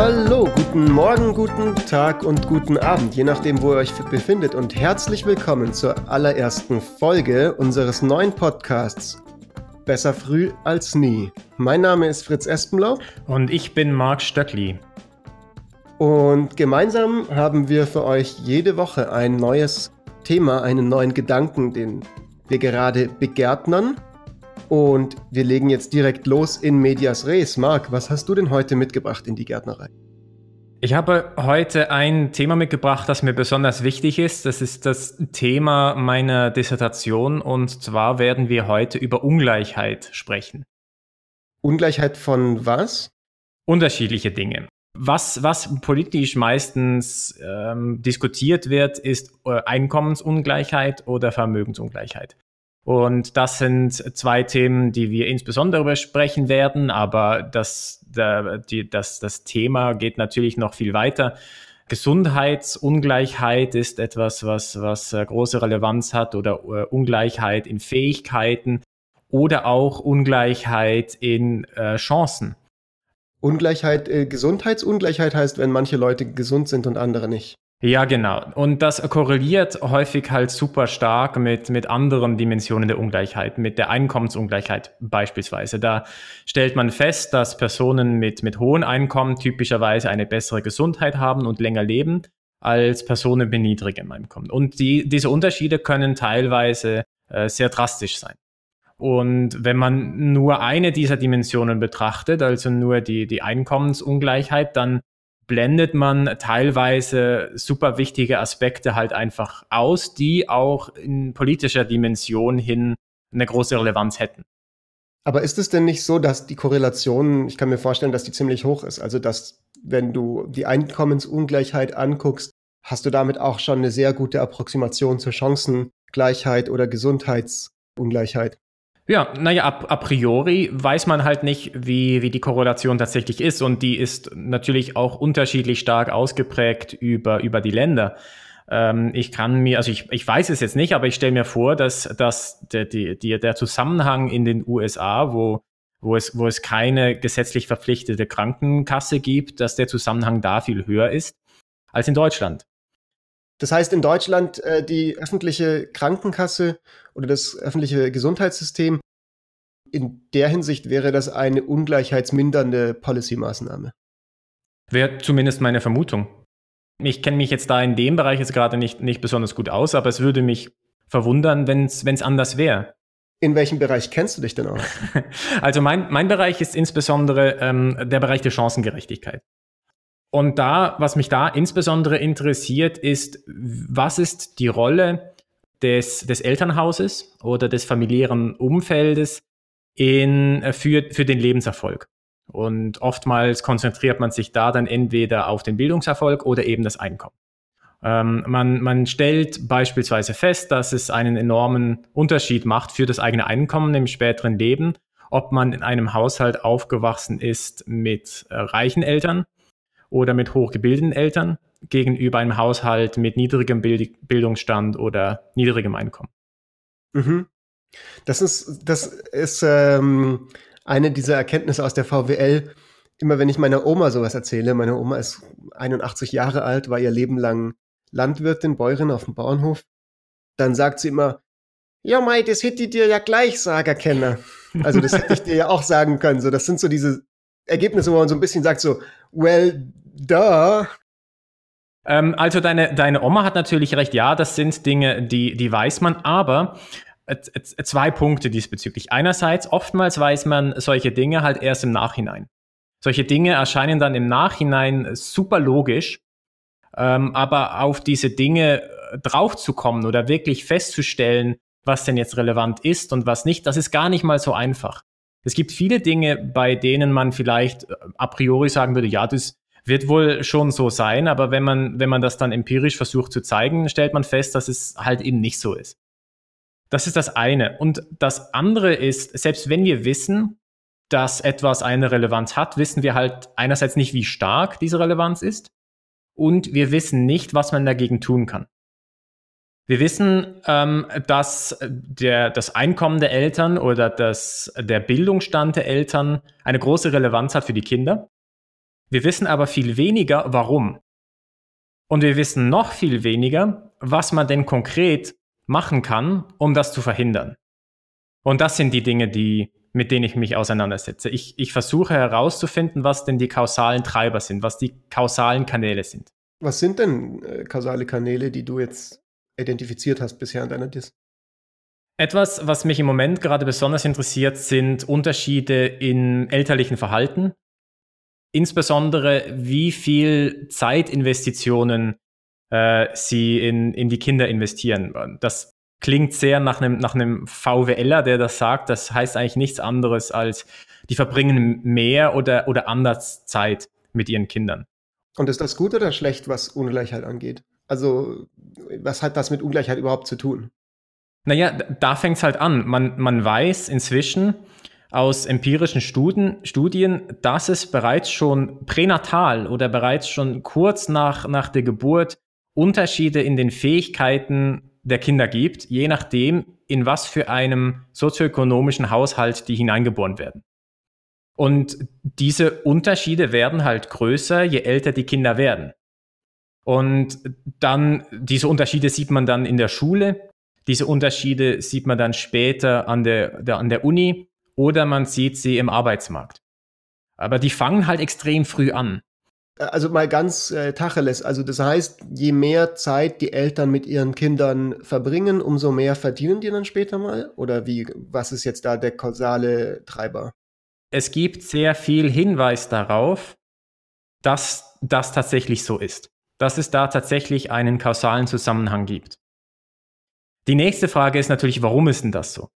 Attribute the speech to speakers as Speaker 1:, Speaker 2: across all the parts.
Speaker 1: Hallo, guten Morgen, guten Tag und guten Abend, je nachdem, wo ihr euch befindet und herzlich willkommen zur allerersten Folge unseres neuen Podcasts Besser früh als nie. Mein Name ist Fritz Espenlau.
Speaker 2: Und ich bin Marc Stöckli.
Speaker 1: Und gemeinsam haben wir für euch jede Woche ein neues Thema, einen neuen Gedanken, den wir gerade begärtnern. Und wir legen jetzt direkt los in Medias Res. Marc, was hast du denn heute mitgebracht in die Gärtnerei?
Speaker 2: Ich habe heute ein Thema mitgebracht, das mir besonders wichtig ist. Das ist das Thema meiner Dissertation und zwar werden wir heute über Ungleichheit sprechen.
Speaker 1: Ungleichheit von was?
Speaker 2: Unterschiedliche Dinge. Was, was politisch meistens ähm, diskutiert wird, ist äh, Einkommensungleichheit oder Vermögensungleichheit. Und das sind zwei Themen, die wir insbesondere besprechen werden, aber das, das, das Thema geht natürlich noch viel weiter. Gesundheitsungleichheit ist etwas, was, was äh, große Relevanz hat oder uh, Ungleichheit in Fähigkeiten oder auch Ungleichheit in äh, Chancen.
Speaker 1: Ungleichheit, äh, Gesundheitsungleichheit heißt, wenn manche Leute gesund sind und andere nicht.
Speaker 2: Ja, genau. Und das korreliert häufig halt super stark mit, mit anderen Dimensionen der Ungleichheit, mit der Einkommensungleichheit beispielsweise. Da stellt man fest, dass Personen mit, mit hohen Einkommen typischerweise eine bessere Gesundheit haben und länger leben als Personen mit niedrigem Einkommen. Und die, diese Unterschiede können teilweise äh, sehr drastisch sein. Und wenn man nur eine dieser Dimensionen betrachtet, also nur die, die Einkommensungleichheit, dann blendet man teilweise super wichtige Aspekte halt einfach aus, die auch in politischer Dimension hin eine große Relevanz hätten.
Speaker 1: Aber ist es denn nicht so, dass die Korrelation, ich kann mir vorstellen, dass die ziemlich hoch ist? Also, dass wenn du die Einkommensungleichheit anguckst, hast du damit auch schon eine sehr gute Approximation zur Chancengleichheit oder Gesundheitsungleichheit?
Speaker 2: Ja, naja, a, a priori weiß man halt nicht, wie, wie die Korrelation tatsächlich ist und die ist natürlich auch unterschiedlich stark ausgeprägt über, über die Länder. Ähm, ich kann mir, also ich, ich weiß es jetzt nicht, aber ich stelle mir vor, dass, dass der, die, der Zusammenhang in den USA, wo, wo, es, wo es keine gesetzlich verpflichtete Krankenkasse gibt, dass der Zusammenhang da viel höher ist als in Deutschland.
Speaker 1: Das heißt, in Deutschland äh, die öffentliche Krankenkasse oder das öffentliche Gesundheitssystem, in der Hinsicht wäre das eine ungleichheitsmindernde Policy-Maßnahme.
Speaker 2: Wäre zumindest meine Vermutung. Ich kenne mich jetzt da in dem Bereich jetzt gerade nicht, nicht besonders gut aus, aber es würde mich verwundern, wenn es anders wäre.
Speaker 1: In welchem Bereich kennst du dich denn auch?
Speaker 2: Also mein, mein Bereich ist insbesondere ähm, der Bereich der Chancengerechtigkeit. Und da, was mich da insbesondere interessiert, ist, was ist die Rolle des, des Elternhauses oder des familiären Umfeldes in, äh, für, für den Lebenserfolg? Und oftmals konzentriert man sich da dann entweder auf den Bildungserfolg oder eben das Einkommen. Ähm, man, man stellt beispielsweise fest, dass es einen enormen Unterschied macht für das eigene Einkommen im späteren Leben, ob man in einem Haushalt aufgewachsen ist mit äh, reichen Eltern oder mit hochgebildeten Eltern gegenüber einem Haushalt mit niedrigem Bild Bildungsstand oder niedrigem Einkommen.
Speaker 1: Mhm. Das ist, das ist ähm, eine dieser Erkenntnisse aus der VWL. Immer wenn ich meiner Oma sowas erzähle, meine Oma ist 81 Jahre alt, war ihr Leben lang Landwirtin, Bäuerin auf dem Bauernhof, dann sagt sie immer, ja, Mai, das hätte ich dir ja gleich sagen können. Also das hätte ich dir ja auch sagen können. So, das sind so diese Ergebnisse, wo man so ein bisschen sagt so, well, duh.
Speaker 2: Ähm, also deine, deine Oma hat natürlich recht, ja, das sind Dinge, die, die weiß man, aber äh, zwei Punkte diesbezüglich. Einerseits, oftmals weiß man solche Dinge halt erst im Nachhinein. Solche Dinge erscheinen dann im Nachhinein super logisch, ähm, aber auf diese Dinge äh, draufzukommen oder wirklich festzustellen, was denn jetzt relevant ist und was nicht, das ist gar nicht mal so einfach. Es gibt viele Dinge, bei denen man vielleicht äh, a priori sagen würde, ja, das wird wohl schon so sein, aber wenn man, wenn man das dann empirisch versucht zu zeigen, stellt man fest, dass es halt eben nicht so ist. Das ist das eine. Und das andere ist, selbst wenn wir wissen, dass etwas eine Relevanz hat, wissen wir halt einerseits nicht, wie stark diese Relevanz ist und wir wissen nicht, was man dagegen tun kann. Wir wissen, ähm, dass der, das Einkommen der Eltern oder das, der Bildungsstand der Eltern eine große Relevanz hat für die Kinder. Wir wissen aber viel weniger, warum. Und wir wissen noch viel weniger, was man denn konkret machen kann, um das zu verhindern. Und das sind die Dinge, die, mit denen ich mich auseinandersetze. Ich, ich versuche herauszufinden, was denn die kausalen Treiber sind, was die kausalen Kanäle sind.
Speaker 1: Was sind denn äh, kausale Kanäle, die du jetzt identifiziert hast bisher an deiner Dis?
Speaker 2: Etwas, was mich im Moment gerade besonders interessiert, sind Unterschiede in elterlichen Verhalten. Insbesondere, wie viel Zeitinvestitionen äh, sie in, in die Kinder investieren. Das klingt sehr nach einem, nach einem VWLer, der das sagt. Das heißt eigentlich nichts anderes als, die verbringen mehr oder, oder anders Zeit mit ihren Kindern.
Speaker 1: Und ist das gut oder schlecht, was Ungleichheit angeht? Also, was hat das mit Ungleichheit überhaupt zu tun?
Speaker 2: Naja, da fängt es halt an. Man, man weiß inzwischen aus empirischen Studien, Studien, dass es bereits schon pränatal oder bereits schon kurz nach, nach der Geburt Unterschiede in den Fähigkeiten der Kinder gibt, je nachdem, in was für einem sozioökonomischen Haushalt die hineingeboren werden. Und diese Unterschiede werden halt größer, je älter die Kinder werden. Und dann, diese Unterschiede sieht man dann in der Schule, diese Unterschiede sieht man dann später an der, der, an der Uni oder man sieht sie im Arbeitsmarkt. Aber die fangen halt extrem früh an.
Speaker 1: Also mal ganz äh, Tacheles, also das heißt, je mehr Zeit die Eltern mit ihren Kindern verbringen, umso mehr verdienen die dann später mal? Oder wie, was ist jetzt da der kausale Treiber?
Speaker 2: Es gibt sehr viel Hinweis darauf, dass das tatsächlich so ist. Dass es da tatsächlich einen kausalen Zusammenhang gibt. Die nächste Frage ist natürlich, warum ist denn das so?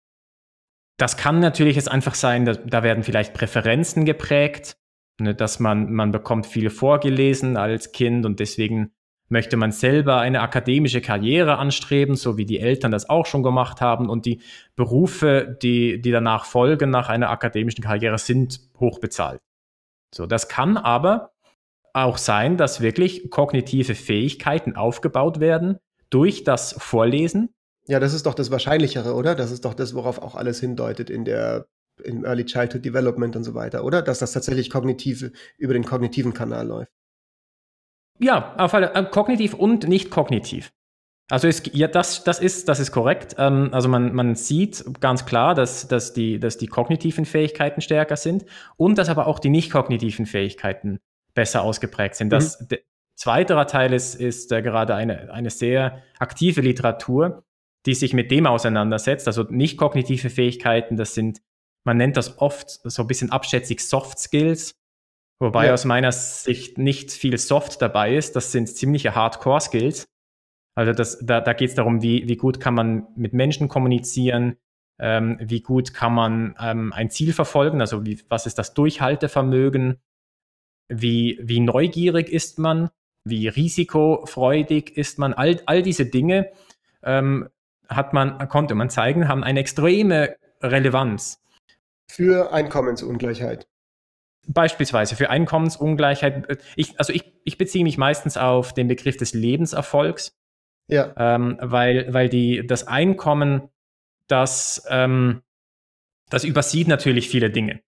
Speaker 2: Das kann natürlich jetzt einfach sein, dass, da werden vielleicht Präferenzen geprägt, ne, dass man, man bekommt viel vorgelesen als Kind und deswegen möchte man selber eine akademische Karriere anstreben, so wie die Eltern das auch schon gemacht haben. Und die Berufe, die, die danach folgen nach einer akademischen Karriere, sind hochbezahlt. So, das kann aber auch sein, dass wirklich kognitive Fähigkeiten aufgebaut werden durch das Vorlesen
Speaker 1: ja, das ist doch das Wahrscheinlichere, oder? Das ist doch das, worauf auch alles hindeutet in der in Early Childhood Development und so weiter, oder? Dass das tatsächlich kognitive über den kognitiven Kanal läuft.
Speaker 2: Ja, auf alle, äh, kognitiv und nicht kognitiv. Also es, ja, das, das, ist, das ist korrekt. Ähm, also man, man sieht ganz klar, dass, dass, die, dass die kognitiven Fähigkeiten stärker sind und dass aber auch die nicht kognitiven Fähigkeiten besser ausgeprägt sind. Das, mhm. zweiterer Teil ist, ist äh, gerade eine, eine sehr aktive Literatur, die sich mit dem auseinandersetzt. Also nicht kognitive Fähigkeiten, das sind, man nennt das oft so ein bisschen abschätzig Soft Skills, wobei ja. aus meiner Sicht nicht viel Soft dabei ist. Das sind ziemliche Hardcore Skills. Also das, da, da geht es darum, wie, wie gut kann man mit Menschen kommunizieren, ähm, wie gut kann man ähm, ein Ziel verfolgen, also wie, was ist das Durchhaltevermögen, wie, wie neugierig ist man, wie risikofreudig ist man, all, all diese Dinge ähm, hat man, konnte man zeigen, haben eine extreme Relevanz.
Speaker 1: Für Einkommensungleichheit.
Speaker 2: Beispielsweise für Einkommensungleichheit. Ich, also ich, ich beziehe mich meistens auf den Begriff des Lebenserfolgs. Ja. Ähm, weil, weil die, das Einkommen, das, ähm, das übersieht natürlich viele Dinge.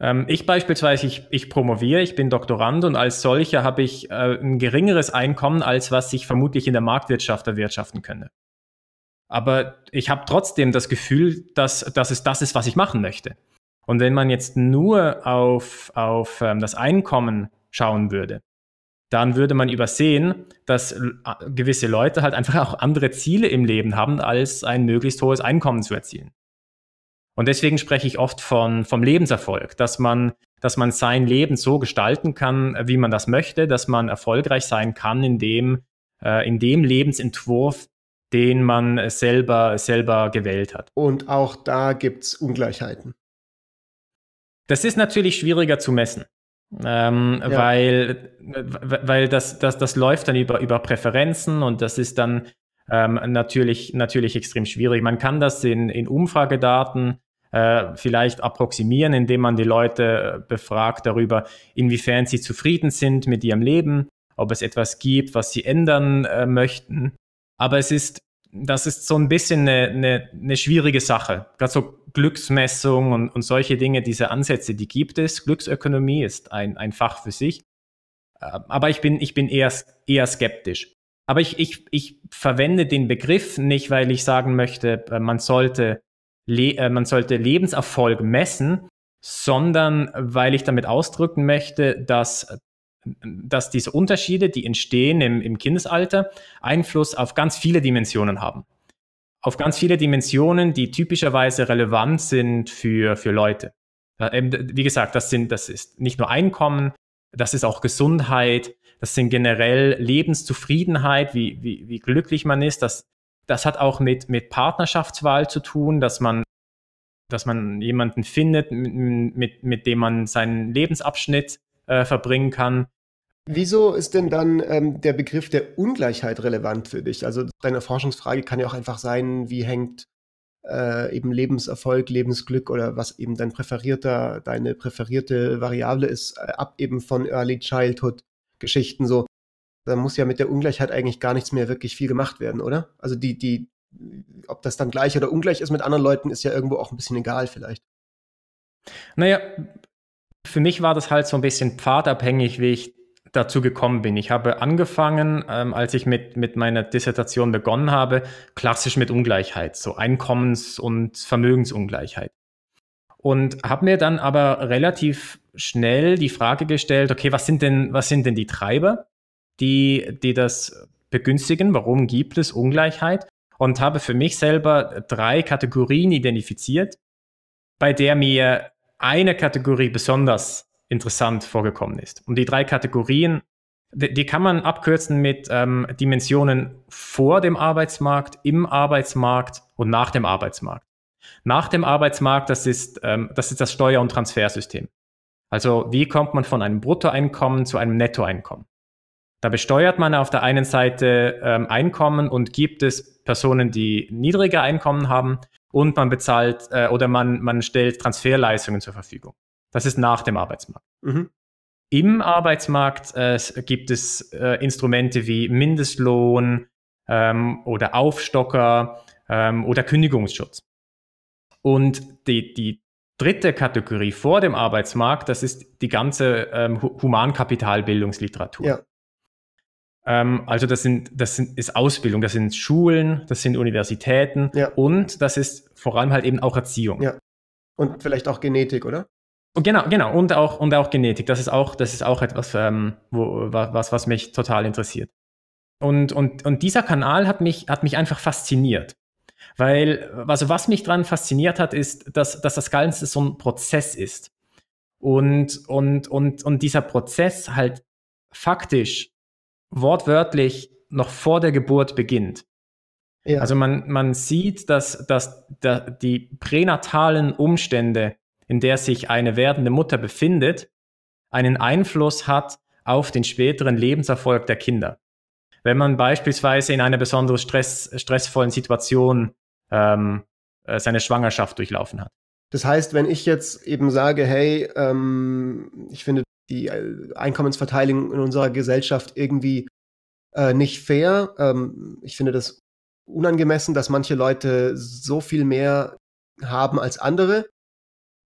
Speaker 2: Ähm, ich beispielsweise, ich, ich promoviere, ich bin Doktorand und als solcher habe ich äh, ein geringeres Einkommen, als was ich vermutlich in der Marktwirtschaft erwirtschaften könnte. Aber ich habe trotzdem das Gefühl, dass, dass es das ist, was ich machen möchte. Und wenn man jetzt nur auf, auf ähm, das Einkommen schauen würde, dann würde man übersehen, dass äh, gewisse Leute halt einfach auch andere Ziele im Leben haben, als ein möglichst hohes Einkommen zu erzielen. Und deswegen spreche ich oft von, vom Lebenserfolg, dass man, dass man sein Leben so gestalten kann, wie man das möchte, dass man erfolgreich sein kann in dem, äh, in dem Lebensentwurf, den man selber, selber gewählt hat.
Speaker 1: Und auch da gibt es Ungleichheiten.
Speaker 2: Das ist natürlich schwieriger zu messen. Ähm, ja. Weil, weil das, das, das läuft dann über, über Präferenzen und das ist dann ähm, natürlich, natürlich extrem schwierig. Man kann das in, in Umfragedaten äh, vielleicht approximieren, indem man die Leute befragt darüber, inwiefern sie zufrieden sind mit ihrem Leben, ob es etwas gibt, was sie ändern äh, möchten. Aber es ist, das ist so ein bisschen eine, eine, eine schwierige Sache. Gerade so Glücksmessung und, und solche Dinge, diese Ansätze, die gibt es. Glücksökonomie ist ein, ein Fach für sich. Äh, aber ich bin, ich bin eher, eher skeptisch. Aber ich, ich, ich verwende den Begriff nicht, weil ich sagen möchte, äh, man sollte, äh, man sollte Lebenserfolg messen, sondern weil ich damit ausdrücken möchte, dass, dass diese Unterschiede, die entstehen im, im Kindesalter, Einfluss auf ganz viele Dimensionen haben. Auf ganz viele Dimensionen, die typischerweise relevant sind für, für Leute. Wie gesagt, das sind, das ist nicht nur Einkommen, das ist auch Gesundheit, das sind generell Lebenszufriedenheit, wie, wie, wie glücklich man ist. Das, das hat auch mit, mit Partnerschaftswahl zu tun, dass man, dass man jemanden findet, mit, mit, mit dem man seinen Lebensabschnitt äh, verbringen kann.
Speaker 1: Wieso ist denn dann ähm, der Begriff der Ungleichheit relevant für dich? Also deine Forschungsfrage kann ja auch einfach sein, wie hängt äh, eben Lebenserfolg, Lebensglück oder was eben dein präferierter, deine präferierte Variable ist, äh, ab eben von Early Childhood Geschichten so. Da muss ja mit der Ungleichheit eigentlich gar nichts mehr wirklich viel gemacht werden, oder? Also die, die, ob das dann gleich oder ungleich ist mit anderen Leuten, ist ja irgendwo auch ein bisschen egal vielleicht.
Speaker 2: Naja, für mich war das halt so ein bisschen pfadabhängig, wie ich dazu gekommen bin. Ich habe angefangen, ähm, als ich mit, mit meiner Dissertation begonnen habe, klassisch mit Ungleichheit, so Einkommens- und Vermögensungleichheit. Und habe mir dann aber relativ schnell die Frage gestellt, okay, was sind denn, was sind denn die Treiber, die, die das begünstigen? Warum gibt es Ungleichheit? Und habe für mich selber drei Kategorien identifiziert, bei der mir eine Kategorie besonders interessant vorgekommen ist. Und die drei Kategorien, die, kann man abkürzen mit ähm, Dimensionen vor dem Arbeitsmarkt, im Arbeitsmarkt und nach dem Arbeitsmarkt. Nach dem Arbeitsmarkt, das ist, ähm, das, ist das Steuer- und Transfersystem. Also wie kommt man von einem Bruttoeinkommen zu einem Nettoeinkommen? Da besteuert man auf der einen Seite ähm, Einkommen und gibt es Personen, die niedrige Einkommen haben und man bezahlt äh, oder man, man stellt Transferleistungen zur Verfügung. Das ist nach dem Arbeitsmarkt. Mhm. Im Arbeitsmarkt äh, gibt es äh, Instrumente wie Mindestlohn ähm, oder Aufstocker ähm, oder Kündigungsschutz. Und die, die dritte Kategorie vor dem Arbeitsmarkt, das ist die ganze ähm, Humankapitalbildungsliteratur. Ja. Ähm, also das sind, das sind, ist Ausbildung, das sind Schulen, das sind Universitäten ja. und das ist vor allem halt eben auch Erziehung. Ja.
Speaker 1: Und vielleicht auch Genetik, oder?
Speaker 2: Genau, genau, und auch, und auch Genetik. Das ist auch, das ist auch etwas, ähm, wo, was, was mich total interessiert. Und, und, und dieser Kanal hat mich, hat mich einfach fasziniert. Weil, also was mich daran fasziniert hat, ist, dass, dass das Ganze so ein Prozess ist. Und, und, und, und dieser Prozess halt faktisch, wortwörtlich noch vor der Geburt beginnt. Ja. Also man, man sieht, dass, dass die pränatalen Umstände, in der sich eine werdende Mutter befindet, einen Einfluss hat auf den späteren Lebenserfolg der Kinder. Wenn man beispielsweise in einer besonders stress, stressvollen Situation ähm, äh, seine Schwangerschaft durchlaufen hat.
Speaker 1: Das heißt, wenn ich jetzt eben sage, hey, ähm, ich finde die äh, Einkommensverteilung in unserer Gesellschaft irgendwie äh, nicht fair, ähm, ich finde das unangemessen, dass manche Leute so viel mehr haben als andere.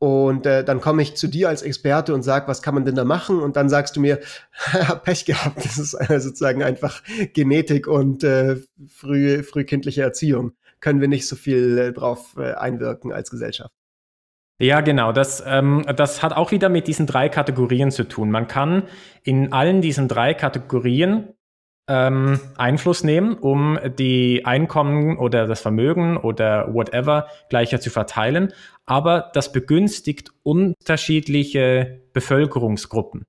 Speaker 1: Und äh, dann komme ich zu dir als Experte und sag, was kann man denn da machen? Und dann sagst du mir, Pech gehabt, das ist äh, sozusagen einfach Genetik und äh, früh, frühkindliche Erziehung können wir nicht so viel äh, drauf äh, einwirken als Gesellschaft.
Speaker 2: Ja, genau. Das, ähm, das hat auch wieder mit diesen drei Kategorien zu tun. Man kann in allen diesen drei Kategorien ähm, Einfluss nehmen, um die Einkommen oder das Vermögen oder whatever gleicher zu verteilen. Aber das begünstigt unterschiedliche Bevölkerungsgruppen.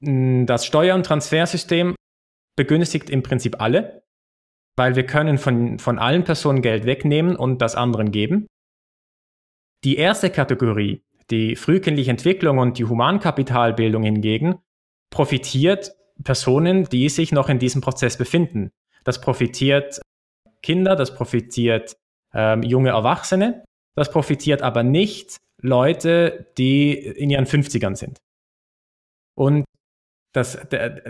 Speaker 2: Das Steuer- und Transfersystem begünstigt im Prinzip alle weil wir können von, von allen Personen Geld wegnehmen und das anderen geben. Die erste Kategorie, die frühkindliche Entwicklung und die Humankapitalbildung hingegen, profitiert Personen, die sich noch in diesem Prozess befinden. Das profitiert Kinder, das profitiert ähm, junge Erwachsene, das profitiert aber nicht Leute, die in ihren 50ern sind. Und das,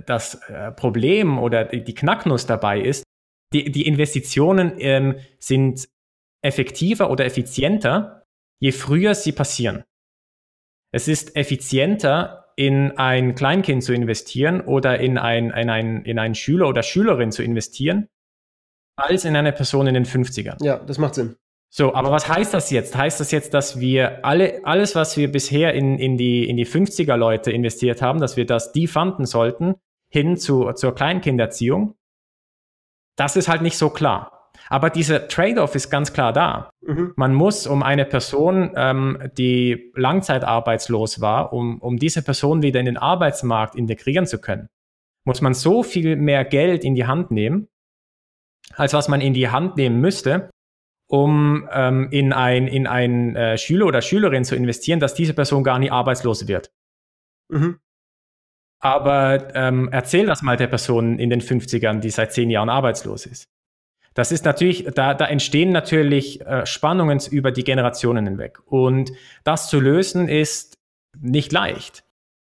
Speaker 2: das äh, Problem oder die Knacknuss dabei ist, die, die Investitionen ähm, sind effektiver oder effizienter, je früher sie passieren. Es ist effizienter, in ein Kleinkind zu investieren oder in, ein, in, ein, in einen Schüler oder Schülerin zu investieren, als in eine Person in den 50ern.
Speaker 1: Ja, das macht Sinn.
Speaker 2: So, aber was heißt das jetzt? Heißt das jetzt, dass wir alle, alles, was wir bisher in, in, die, in die 50er Leute investiert haben, dass wir das defunden sollten, hin zu, zur Kleinkinderziehung? Das ist halt nicht so klar. Aber dieser Trade-off ist ganz klar da. Mhm. Man muss, um eine Person, ähm, die langzeitarbeitslos war, um, um diese Person wieder in den Arbeitsmarkt integrieren zu können, muss man so viel mehr Geld in die Hand nehmen, als was man in die Hand nehmen müsste, um ähm, in ein, in ein äh, Schüler oder Schülerin zu investieren, dass diese Person gar nicht arbeitslos wird. Mhm. Aber ähm, erzähl das mal der Person in den 50ern, die seit zehn Jahren arbeitslos ist. Das ist natürlich, da, da entstehen natürlich äh, Spannungen über die Generationen hinweg. Und das zu lösen ist nicht leicht.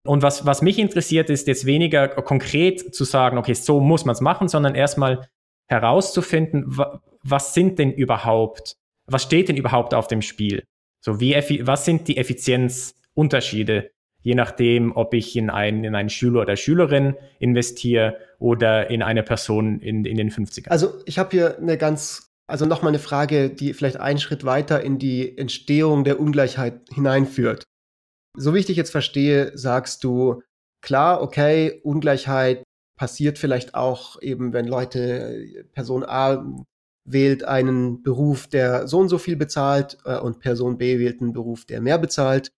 Speaker 2: Und was, was mich interessiert, ist jetzt weniger konkret zu sagen, okay, so muss man es machen, sondern erstmal herauszufinden, was sind denn überhaupt, was steht denn überhaupt auf dem Spiel? So wie, was sind die Effizienzunterschiede, je nachdem, ob ich in einen, in einen Schüler oder Schülerin investiere oder in eine Person in, in den 50ern?
Speaker 1: Also ich habe hier eine ganz, also nochmal eine Frage, die vielleicht einen Schritt weiter in die Entstehung der Ungleichheit hineinführt. So wie ich dich jetzt verstehe, sagst du, klar, okay, Ungleichheit passiert vielleicht auch eben, wenn Leute, Person A wählt einen Beruf, der so und so viel bezahlt äh, und Person B wählt einen Beruf, der mehr bezahlt.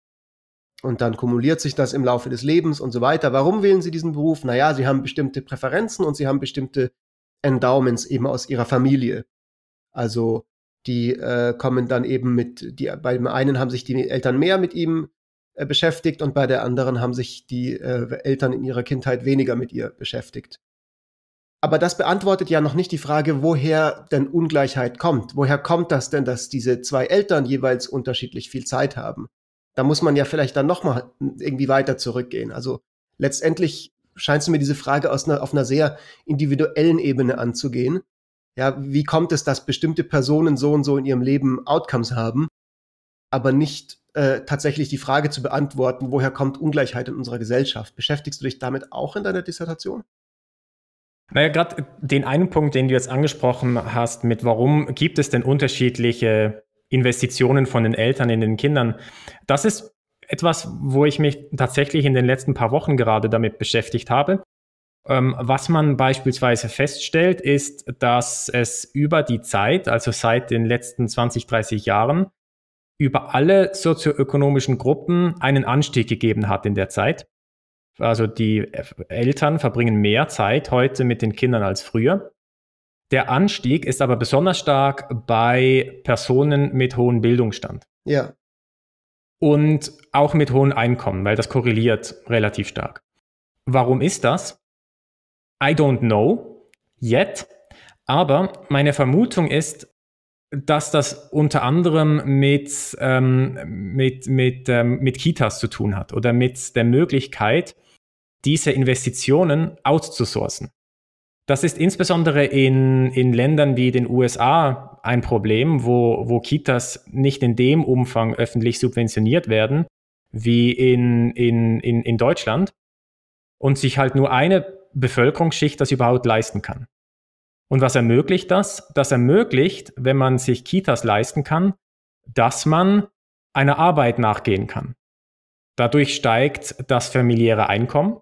Speaker 1: Und dann kumuliert sich das im Laufe des Lebens und so weiter. Warum wählen Sie diesen Beruf? Naja, Sie haben bestimmte Präferenzen und Sie haben bestimmte Endowments eben aus Ihrer Familie. Also die äh, kommen dann eben mit, die, bei dem einen haben sich die Eltern mehr mit ihm äh, beschäftigt und bei der anderen haben sich die äh, Eltern in ihrer Kindheit weniger mit ihr beschäftigt. Aber das beantwortet ja noch nicht die Frage, woher denn Ungleichheit kommt. Woher kommt das denn, dass diese zwei Eltern jeweils unterschiedlich viel Zeit haben? Da muss man ja vielleicht dann nochmal irgendwie weiter zurückgehen. Also letztendlich scheinst du mir diese Frage aus einer, auf einer sehr individuellen Ebene anzugehen. Ja, wie kommt es, dass bestimmte Personen so und so in ihrem Leben Outcomes haben, aber nicht äh, tatsächlich die Frage zu beantworten, woher kommt Ungleichheit in unserer Gesellschaft? Beschäftigst du dich damit auch in deiner Dissertation?
Speaker 2: Naja, gerade den einen Punkt, den du jetzt angesprochen hast, mit warum gibt es denn unterschiedliche Investitionen von den Eltern in den Kindern. Das ist etwas, wo ich mich tatsächlich in den letzten paar Wochen gerade damit beschäftigt habe. Ähm, was man beispielsweise feststellt, ist, dass es über die Zeit, also seit den letzten 20, 30 Jahren, über alle sozioökonomischen Gruppen einen Anstieg gegeben hat in der Zeit. Also die Eltern verbringen mehr Zeit heute mit den Kindern als früher. Der Anstieg ist aber besonders stark bei Personen mit hohem Bildungsstand.
Speaker 1: Ja.
Speaker 2: Und auch mit hohen Einkommen, weil das korreliert relativ stark. Warum ist das? I don't know yet. Aber meine Vermutung ist, dass das unter anderem mit, ähm, mit, mit, ähm, mit Kitas zu tun hat oder mit der Möglichkeit, diese Investitionen outzusourcen. Das ist insbesondere in, in Ländern wie den USA ein Problem, wo, wo Kitas nicht in dem Umfang öffentlich subventioniert werden wie in, in, in, in Deutschland und sich halt nur eine Bevölkerungsschicht das überhaupt leisten kann. Und was ermöglicht das? Das ermöglicht, wenn man sich Kitas leisten kann, dass man einer Arbeit nachgehen kann. Dadurch steigt das familiäre Einkommen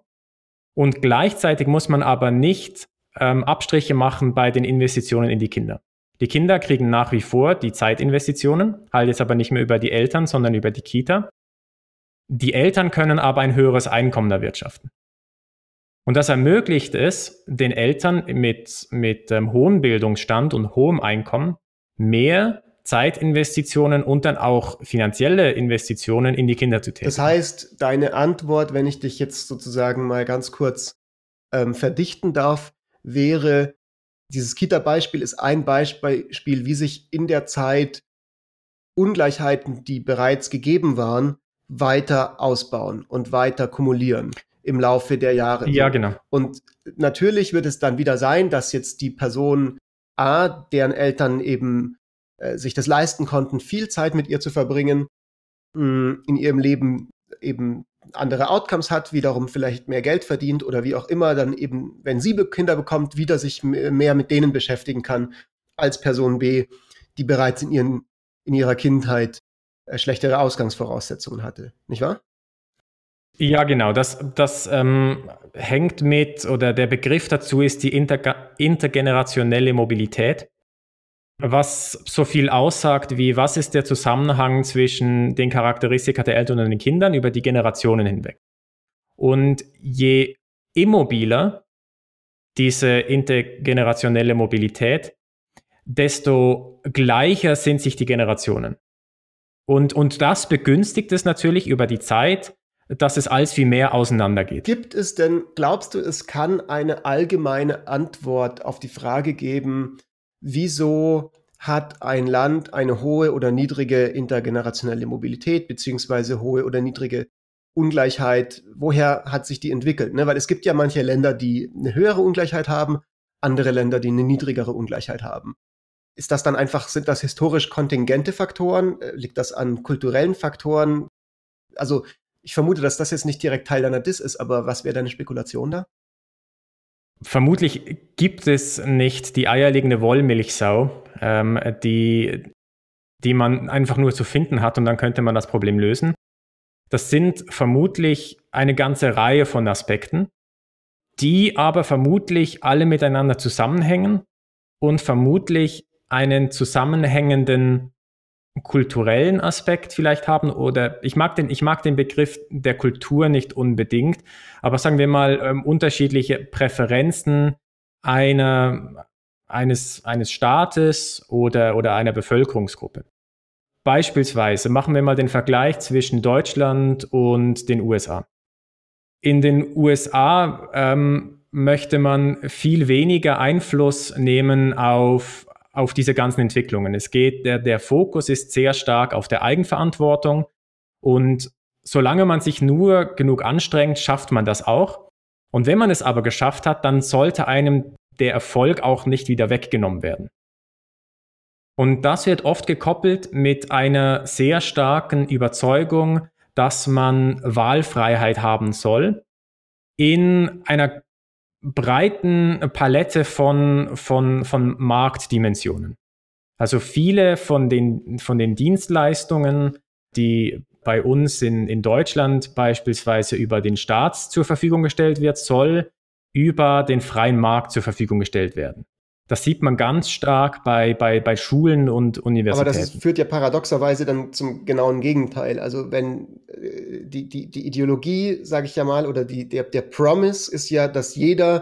Speaker 2: und gleichzeitig muss man aber nicht ähm, Abstriche machen bei den Investitionen in die Kinder. Die Kinder kriegen nach wie vor die Zeitinvestitionen, halt jetzt aber nicht mehr über die Eltern, sondern über die Kita. Die Eltern können aber ein höheres Einkommen erwirtschaften. Und das ermöglicht es den Eltern mit, mit ähm, hohem Bildungsstand und hohem Einkommen mehr Zeitinvestitionen und dann auch finanzielle Investitionen in die Kinder zu tätigen.
Speaker 1: Das heißt, deine Antwort, wenn ich dich jetzt sozusagen mal ganz kurz ähm, verdichten darf, wäre, dieses Kita-Beispiel ist ein Beispiel, wie sich in der Zeit Ungleichheiten, die bereits gegeben waren, weiter ausbauen und weiter kumulieren im Laufe der Jahre.
Speaker 2: Ja, genau.
Speaker 1: Und natürlich wird es dann wieder sein, dass jetzt die Person A, deren Eltern eben äh, sich das leisten konnten, viel Zeit mit ihr zu verbringen, mh, mm, in ihrem Leben eben andere Outcomes hat, wiederum vielleicht mehr Geld verdient oder wie auch immer, dann eben, wenn sie Kinder bekommt, wieder sich mehr mit denen beschäftigen kann als Person B, die bereits in, ihren, in ihrer Kindheit äh, schlechtere Ausgangsvoraussetzungen hatte. Nicht wahr?
Speaker 2: Ja, genau. Das, das ähm, hängt mit, oder der Begriff dazu ist die Inter intergenerationelle Mobilität was so viel aussagt wie, was ist der Zusammenhang zwischen den Charakteristika der Eltern und den Kindern über die Generationen hinweg. Und je immobiler diese intergenerationelle Mobilität, desto gleicher sind sich die Generationen. Und, und das begünstigt es natürlich über die Zeit, dass es als viel mehr auseinandergeht.
Speaker 1: Gibt es denn, glaubst du, es kann eine allgemeine Antwort auf die Frage geben, wieso hat ein Land eine hohe oder niedrige intergenerationelle Mobilität beziehungsweise hohe oder niedrige Ungleichheit? Woher hat sich die entwickelt? Ne? Weil es gibt ja manche Länder, die eine höhere Ungleichheit haben, andere Länder, die eine niedrigere Ungleichheit haben. Ist das dann einfach, sind das historisch kontingente Faktoren? Liegt das an kulturellen Faktoren? Also ich vermute, dass das jetzt nicht direkt Teil deiner Diss ist, aber was wäre deine Spekulation da?
Speaker 2: Vermutlich gibt es nicht die eierlegende Wollmilchsau, ähm, die, die man einfach nur zu finden hat und dann könnte man das Problem lösen. Das sind vermutlich eine ganze Reihe von Aspekten, die aber vermutlich alle miteinander zusammenhängen und vermutlich einen zusammenhängenden kulturellen Aspekt vielleicht haben oder ich mag den, ich mag den Begriff der Kultur nicht unbedingt, aber sagen wir mal ähm, unterschiedliche Präferenzen einer, eines, eines Staates oder, oder einer Bevölkerungsgruppe. Beispielsweise machen wir mal den Vergleich zwischen Deutschland und den USA. In den USA ähm, möchte man viel weniger Einfluss nehmen auf, auf diese ganzen Entwicklungen. Es geht, der, der Fokus ist sehr stark auf der Eigenverantwortung und solange man sich nur genug anstrengt, schafft man das auch. Und wenn man es aber geschafft hat, dann sollte einem der Erfolg auch nicht wieder weggenommen werden. Und das wird oft gekoppelt mit einer sehr starken Überzeugung, dass man Wahlfreiheit haben soll in einer breiten Palette von, von, von Marktdimensionen. Also viele von den, von den Dienstleistungen, die bei uns in, in Deutschland beispielsweise über den Staat zur Verfügung gestellt wird, soll über den freien Markt zur Verfügung gestellt werden. Das sieht man ganz stark bei, bei, bei Schulen und Universitäten.
Speaker 1: Aber das führt ja paradoxerweise dann zum genauen Gegenteil. Also wenn die, die, die Ideologie, sage ich ja mal, oder die, der, der Promise ist ja, dass jeder,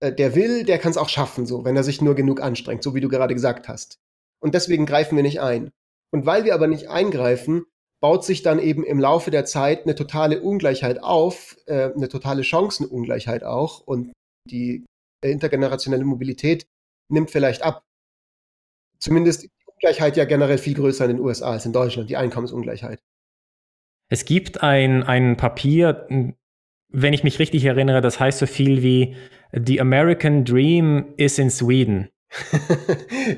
Speaker 1: äh, der will, der kann es auch schaffen, so, wenn er sich nur genug anstrengt, so wie du gerade gesagt hast. Und deswegen greifen wir nicht ein. Und weil wir aber nicht eingreifen, baut sich dann eben im Laufe der Zeit eine totale Ungleichheit auf, äh, eine totale Chancenungleichheit auch und die intergenerationelle Mobilität nimmt vielleicht ab. Zumindest die Ungleichheit ja generell viel größer in den USA als in Deutschland, die Einkommensungleichheit.
Speaker 2: Es gibt ein, ein Papier, wenn ich mich richtig erinnere, das heißt so viel wie The American Dream is in Sweden.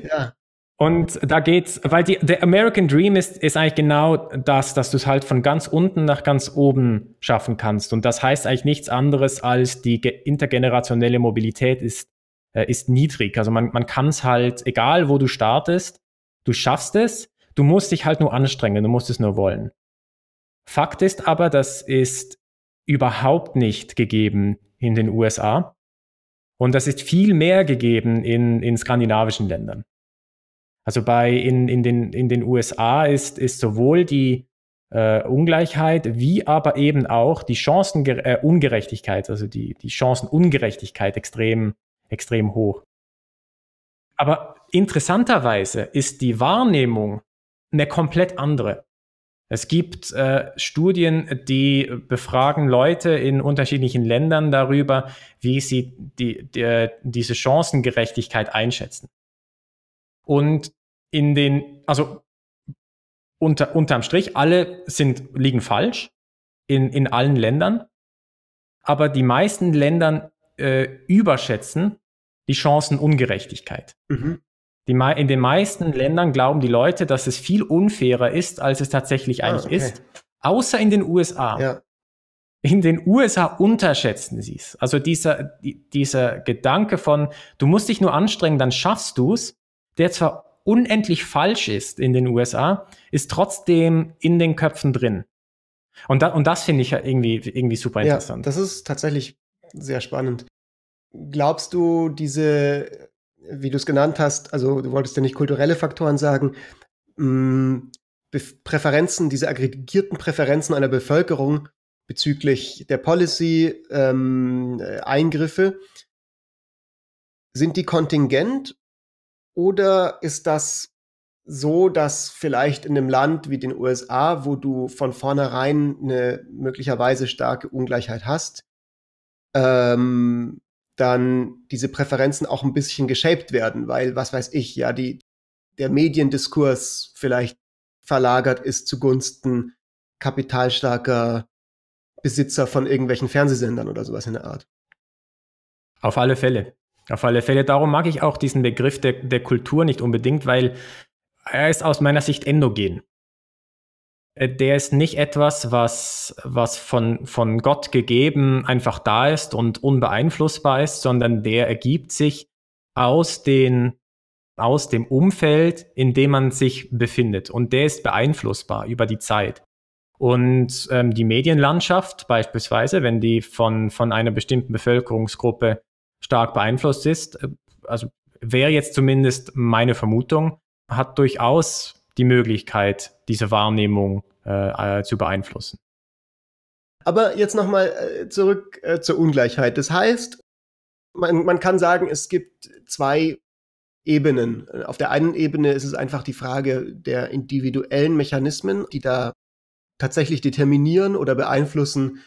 Speaker 2: ja. Und da geht's, weil die, der American Dream ist, ist eigentlich genau das, dass du es halt von ganz unten nach ganz oben schaffen kannst. Und das heißt eigentlich nichts anderes als die intergenerationelle Mobilität ist, äh, ist niedrig. Also man, man kann es halt, egal wo du startest, du schaffst es, du musst dich halt nur anstrengen, du musst es nur wollen. Fakt ist aber, das ist überhaupt nicht gegeben in den USA. Und das ist viel mehr gegeben in, in skandinavischen Ländern. Also bei in, in, den, in den USA ist, ist sowohl die äh, Ungleichheit wie aber eben auch die Chancenungerechtigkeit, äh, also die, die Chancenungerechtigkeit extrem, extrem hoch. Aber interessanterweise ist die Wahrnehmung eine komplett andere. Es gibt äh, Studien, die befragen Leute in unterschiedlichen Ländern darüber, wie sie die, die, diese Chancengerechtigkeit einschätzen. Und in den, also unter, unterm Strich, alle sind, liegen falsch in, in allen Ländern. Aber die meisten Ländern äh, überschätzen die Chancenungerechtigkeit. Mhm. Die, in den meisten Ländern glauben die Leute, dass es viel unfairer ist, als es tatsächlich ah, eigentlich ah, okay. ist. Außer in den USA. Ja. In den USA unterschätzen sie es. Also dieser, die, dieser Gedanke von, du musst dich nur anstrengen, dann schaffst du es, der zwar unendlich falsch ist in den USA, ist trotzdem in den Köpfen drin. Und, da, und das finde ich ja irgendwie, irgendwie super interessant.
Speaker 1: Ja, das ist tatsächlich sehr spannend. Glaubst du, diese, wie du es genannt hast, also du wolltest ja nicht kulturelle Faktoren sagen, mh, mm, Präferenzen, diese aggregierten Präferenzen einer Bevölkerung bezüglich der Policy-Eingriffe, ähm, sind die kontingent oder ist das so, dass vielleicht in einem Land wie den USA, wo du von vornherein eine möglicherweise starke Ungleichheit hast, ähm, dann diese Präferenzen auch ein bisschen geshaped werden, weil, was weiß ich, ja, die, der Mediendiskurs vielleicht verlagert ist zugunsten kapitalstarker Besitzer von irgendwelchen Fernsehsendern oder sowas in der Art.
Speaker 2: Auf alle Fälle. Auf alle Fälle. Darum mag ich auch diesen Begriff der, der Kultur nicht unbedingt, weil er ist aus meiner Sicht endogen. Äh, der ist nicht etwas, was, was von, von Gott gegeben einfach da ist und unbeeinflussbar ist, sondern der ergibt sich aus den aus dem Umfeld, in dem man sich befindet. Und der ist beeinflussbar über die Zeit. Und ähm, die Medienlandschaft beispielsweise, wenn die von, von einer bestimmten Bevölkerungsgruppe stark beeinflusst ist, äh, also wäre jetzt zumindest meine Vermutung, hat durchaus die Möglichkeit, diese Wahrnehmung äh, äh, zu beeinflussen.
Speaker 1: Aber jetzt nochmal äh, zurück äh, zur Ungleichheit. Das heißt, man, man kann sagen, es gibt zwei Ebenen. Auf der einen Ebene ist es einfach die Frage der individuellen Mechanismen, die da tatsächlich determinieren oder beeinflussen,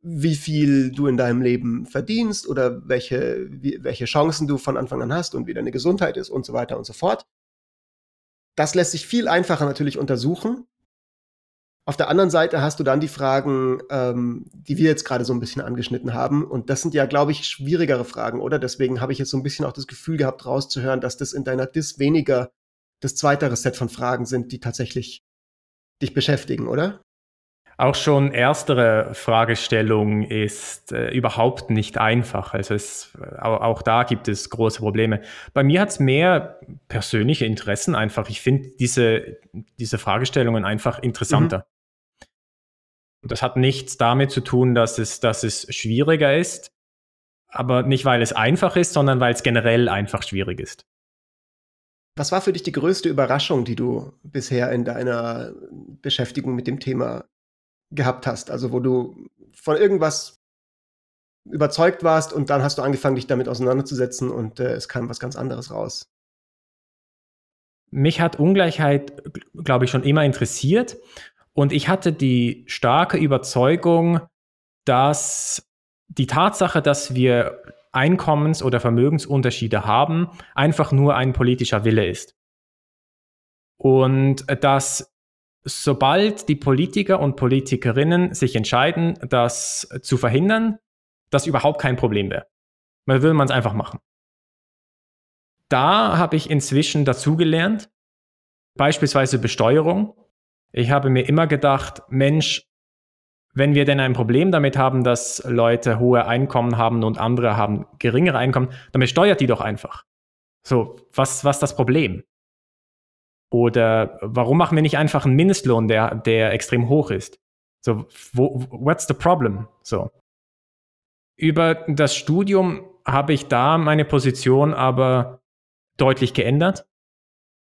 Speaker 1: wie viel du in deinem Leben verdienst oder welche, wie, welche Chancen du von Anfang an hast und wie deine Gesundheit ist und so weiter und so fort. Das lässt sich viel einfacher natürlich untersuchen. Auf der anderen Seite hast du dann die Fragen, ähm, die wir jetzt gerade so ein bisschen angeschnitten haben. Und das sind ja, glaube ich, schwierigere Fragen, oder? Deswegen habe ich jetzt so ein bisschen auch das Gefühl gehabt, rauszuhören, dass das in deiner Dis weniger das zweitere Set von Fragen sind, die tatsächlich dich beschäftigen, oder?
Speaker 2: Auch schon erstere Fragestellung ist äh, überhaupt nicht einfach. Also es, auch, auch, da gibt es große Probleme. Bei mir hat es mehr persönliche Interessen einfach. Ich finde diese, diese Fragestellungen einfach interessanter. Mhm. Das hat nichts damit zu tun, dass es, dass es schwieriger ist, aber nicht, weil es einfach ist, sondern weil es generell einfach schwierig ist.
Speaker 1: Was war für dich die größte Überraschung, die du bisher in deiner Beschäftigung mit dem Thema gehabt hast? Also wo du von irgendwas überzeugt warst und dann hast du angefangen, dich damit auseinanderzusetzen und äh, es kam was ganz anderes raus.
Speaker 2: Mich hat Ungleichheit, glaube ich, schon immer interessiert und ich hatte die starke Überzeugung, dass die Tatsache, dass wir Einkommens- oder Vermögensunterschiede haben, einfach nur ein politischer Wille ist. Und dass sobald die Politiker und Politikerinnen sich entscheiden, das zu verhindern, das überhaupt kein Problem wäre. Dann will man es einfach machen. Da habe ich inzwischen dazugelernt, beispielsweise Besteuerung. Ich habe mir immer gedacht, Mensch, wenn wir denn ein Problem damit haben, dass Leute hohe Einkommen haben und andere haben geringere Einkommen, dann besteuert die doch einfach. So, was, was das Problem? Oder warum machen wir nicht einfach einen Mindestlohn, der, der extrem hoch ist? So, wo, what's the problem? So. Über das Studium habe ich da meine Position aber deutlich geändert,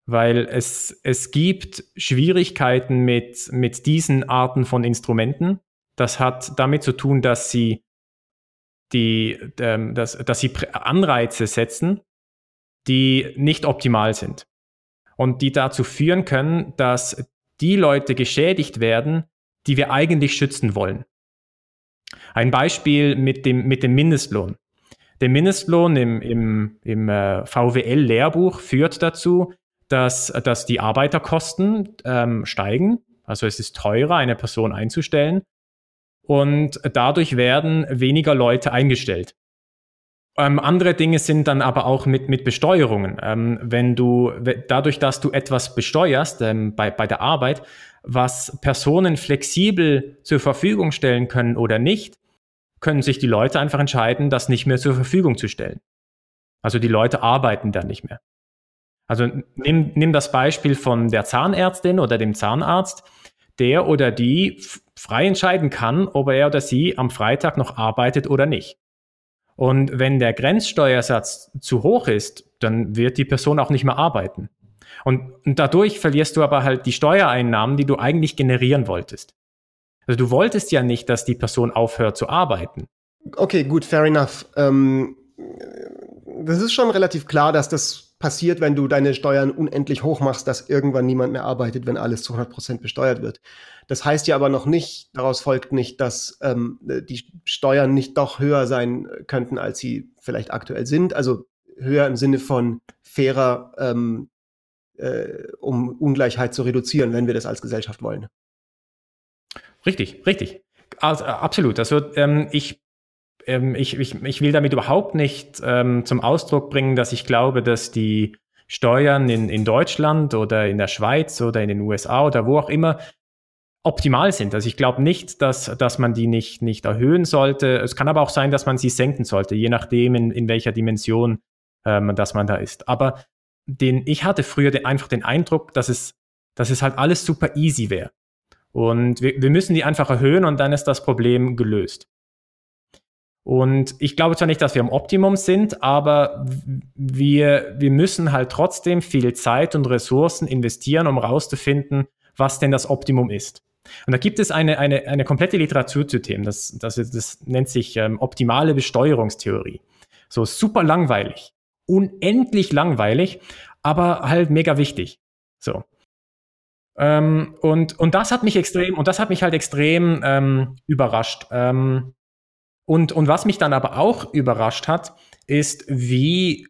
Speaker 2: weil es, es gibt Schwierigkeiten mit, mit diesen Arten von Instrumenten. Das hat damit zu tun, dass sie die, ähm, dass, dass sie Anreize setzen, die nicht optimal sind und die dazu führen können, dass die Leute geschädigt werden, die wir eigentlich schützen wollen. Ein Beispiel mit dem, mit dem Mindestlohn. Der Mindestlohn im, im, im äh, VWL-Lehrbuch führt dazu, dass, dass die Arbeiterkosten ähm, steigen. Also es ist teurer, eine Person einzustellen. Und dadurch werden weniger Leute eingestellt. Ähm, andere Dinge sind dann aber auch mit, mit Besteuerungen. Ähm, wenn du, dadurch, dass du etwas besteuerst ähm, bei, bei der Arbeit, was Personen flexibel zur Verfügung stellen können oder nicht, können sich die Leute einfach entscheiden, das nicht mehr zur Verfügung zu stellen. Also die Leute arbeiten dann nicht mehr. Also nimm, nimm das Beispiel von der Zahnärztin oder dem Zahnarzt, der oder die frei entscheiden kann, ob er oder sie am Freitag noch arbeitet oder nicht. Und wenn der Grenzsteuersatz zu hoch ist, dann wird die Person auch nicht mehr arbeiten. Und, und dadurch verlierst du aber halt die Steuereinnahmen, die du eigentlich generieren wolltest. Also du wolltest ja nicht, dass die Person aufhört zu arbeiten.
Speaker 1: Okay, gut, fair enough. Ähm, das ist schon relativ klar, dass das passiert, wenn du deine Steuern unendlich hoch machst, dass irgendwann niemand mehr arbeitet, wenn alles zu 100 Prozent besteuert wird. Das heißt ja aber noch nicht, daraus folgt nicht, dass ähm, die Steuern nicht doch höher sein könnten, als sie vielleicht aktuell sind. Also höher im Sinne von fairer, ähm, äh, um Ungleichheit zu reduzieren, wenn wir das als Gesellschaft wollen.
Speaker 2: Richtig, richtig. Also, absolut. Also ähm, ich ähm, ich, ich, ich will damit überhaupt nicht ähm, zum Ausdruck bringen, dass ich glaube, dass die Steuern in, in Deutschland oder in der Schweiz oder in den USA oder wo auch immer optimal sind. Also ich glaube nicht, dass, dass man die nicht, nicht erhöhen sollte. Es kann aber auch sein, dass man sie senken sollte, je nachdem, in, in welcher Dimension ähm, dass man da ist. Aber den, ich hatte früher den, einfach den Eindruck, dass es, dass es halt alles super easy wäre. Und wir, wir müssen die einfach erhöhen und dann ist das Problem gelöst. Und ich glaube zwar nicht, dass wir am Optimum sind, aber wir, wir müssen halt trotzdem viel Zeit und Ressourcen investieren, um rauszufinden, was denn das Optimum ist. Und da gibt es eine, eine, eine komplette Literatur zu Themen, das, das, das nennt sich ähm, optimale Besteuerungstheorie. So super langweilig, unendlich langweilig, aber halt mega wichtig. So. Ähm, und, und das hat mich extrem, und das hat mich halt extrem ähm, überrascht. Ähm, und, und was mich dann aber auch überrascht hat, ist, wie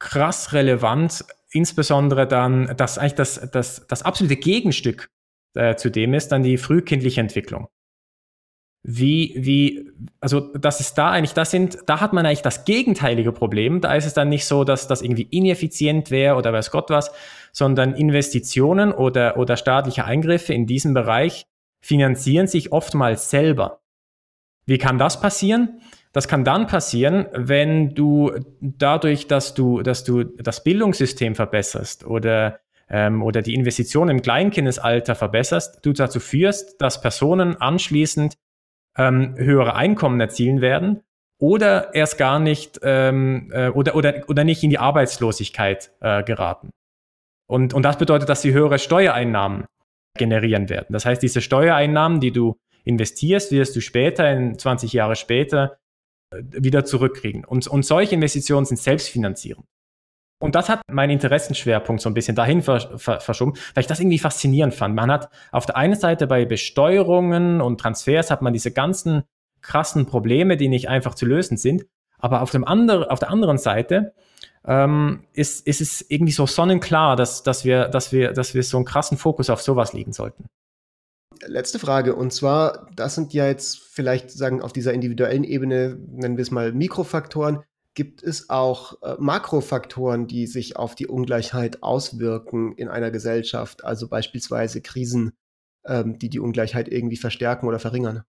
Speaker 2: krass relevant insbesondere dann das eigentlich das, das, das absolute Gegenstück äh, zu dem ist, dann die frühkindliche Entwicklung. Wie, wie, also das ist da eigentlich, das sind, da hat man eigentlich das gegenteilige Problem. Da ist es dann nicht so, dass das irgendwie ineffizient wäre oder weiß Gott was, sondern Investitionen oder, oder staatliche Eingriffe in diesem Bereich finanzieren sich oftmals selber. Wie kann das passieren? Das kann dann passieren, wenn du dadurch, dass du, dass du das Bildungssystem verbesserst oder, ähm, oder die Investitionen im Kleinkindesalter verbesserst, du dazu führst, dass Personen anschließend ähm, höhere Einkommen erzielen werden oder erst gar nicht ähm, äh, oder, oder, oder nicht in die Arbeitslosigkeit äh, geraten. Und, und das bedeutet, dass sie höhere Steuereinnahmen generieren werden. Das heißt, diese Steuereinnahmen, die du investierst, wirst du später, in 20 Jahre später, äh, wieder zurückkriegen. Und, und solche Investitionen sind selbstfinanzierend. Und das hat meinen Interessenschwerpunkt so ein bisschen dahin ver, ver, verschoben, weil ich das irgendwie faszinierend fand. Man hat auf der einen Seite bei Besteuerungen und Transfers hat man diese ganzen krassen Probleme, die nicht einfach zu lösen sind. Aber auf, dem andre, auf der anderen Seite ähm, ist, ist es irgendwie so sonnenklar, dass, dass, wir, dass, wir, dass wir so einen krassen Fokus auf sowas legen sollten
Speaker 1: letzte Frage. Und zwar, das sind ja jetzt vielleicht sagen auf dieser individuellen Ebene, nennen wir es mal Mikrofaktoren. Gibt es auch äh, Makrofaktoren, die sich auf die Ungleichheit auswirken in einer Gesellschaft? Also beispielsweise Krisen, ähm, die die Ungleichheit irgendwie verstärken oder verringern?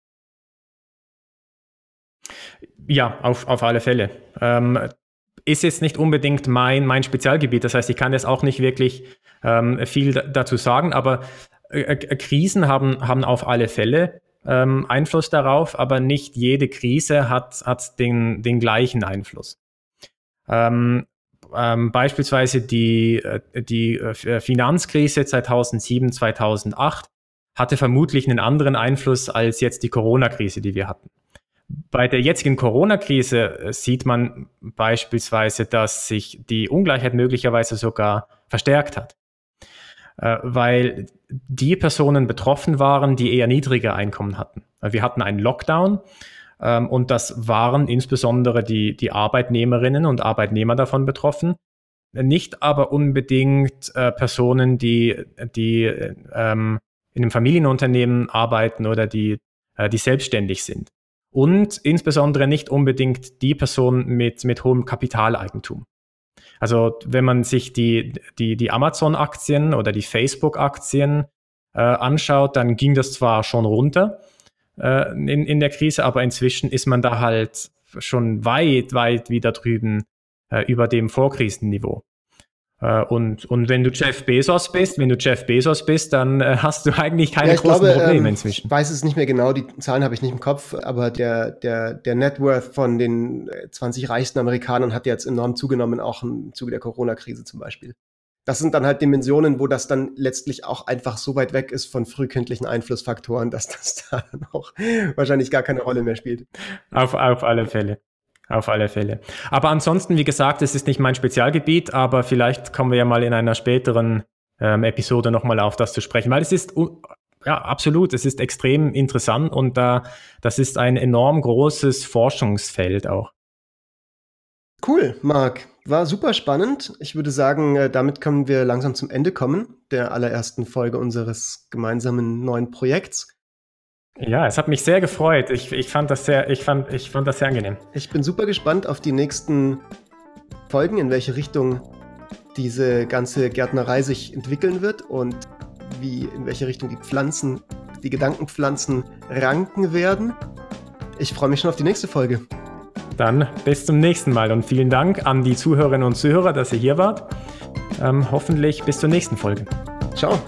Speaker 2: Ja, auf, auf alle Fälle. Ähm, ist jetzt nicht unbedingt mein, mein Spezialgebiet. Das heißt, ich kann jetzt auch nicht wirklich ähm, viel dazu sagen, aber Krisen haben, haben auf alle Fälle ähm, Einfluss darauf, aber nicht jede Krise hat, hat den, den gleichen Einfluss. Ähm, ähm, beispielsweise die, äh, die Finanzkrise 2007, 2008 hatte vermutlich einen anderen Einfluss als jetzt die Corona-Krise, die wir hatten. Bei der jetzigen Corona-Krise sieht man beispielsweise, dass sich die Ungleichheit möglicherweise sogar verstärkt hat. Äh, weil die Personen betroffen waren, die eher niedrige Einkommen hatten. Wir hatten einen Lockdown ähm, und das waren insbesondere die, die Arbeitnehmerinnen und Arbeitnehmer davon betroffen. Nicht aber unbedingt äh, Personen, die, die ähm, in einem Familienunternehmen arbeiten oder die, äh, die selbstständig sind. und insbesondere nicht unbedingt die Person mit, mit hohem Kapitaleigentum. Also wenn man sich die, die, die Amazon-Aktien oder die Facebook-Aktien äh, anschaut, dann ging das zwar schon runter äh, in, in der Krise, aber inzwischen ist man da halt schon weit, weit wieder drüben äh, über dem Vorkrisenniveau. Äh, und, und wenn du Jeff Bezos bist, wenn du Jeff Bezos bist, dann äh, hast du eigentlich keine ja, großen glaube, Probleme ähm, inzwischen.
Speaker 1: Ich weiß es nicht mehr genau, die Zahlen habe ich nicht im Kopf, aber der, der, der Net Worth von den 20 äh, reichsten Amerikanern hat jetzt enorm zugenommen, auch im Zuge der Corona-Krise zum Beispiel. Das sind dann halt Dimensionen, wo das dann letztlich auch einfach so weit weg ist von frühkindlichen Einflussfaktoren, dass das da dann auch wahrscheinlich gar keine Rolle mehr spielt.
Speaker 2: Auf, auf alle Fälle. Auf alle Fälle. Aber ansonsten, wie gesagt, es ist nicht mein Spezialgebiet, aber vielleicht kommen wir ja mal in einer späteren ähm, Episode nochmal auf das zu sprechen, weil es ist, ja, absolut, es ist extrem interessant und äh, das ist ein enorm großes Forschungsfeld auch.
Speaker 1: Cool, Marc. War super spannend. Ich würde sagen, äh, damit können wir langsam zum Ende kommen, der allerersten Folge unseres gemeinsamen neuen Projekts.
Speaker 2: Ja, es hat mich sehr gefreut. Ich, ich, fand, das sehr, ich, fand, ich fand das sehr angenehm.
Speaker 1: Ich bin super gespannt auf die nächsten Folgen, in welche Richtung diese ganze Gärtnerei sich entwickeln wird und wie, in welche Richtung die Pflanzen, die Gedankenpflanzen ranken werden. Ich freue mich schon auf die nächste Folge.
Speaker 2: Dann bis zum nächsten Mal und vielen Dank an die Zuhörerinnen und Zuhörer, dass ihr hier wart. Ähm, hoffentlich bis zur nächsten Folge.
Speaker 1: Ciao.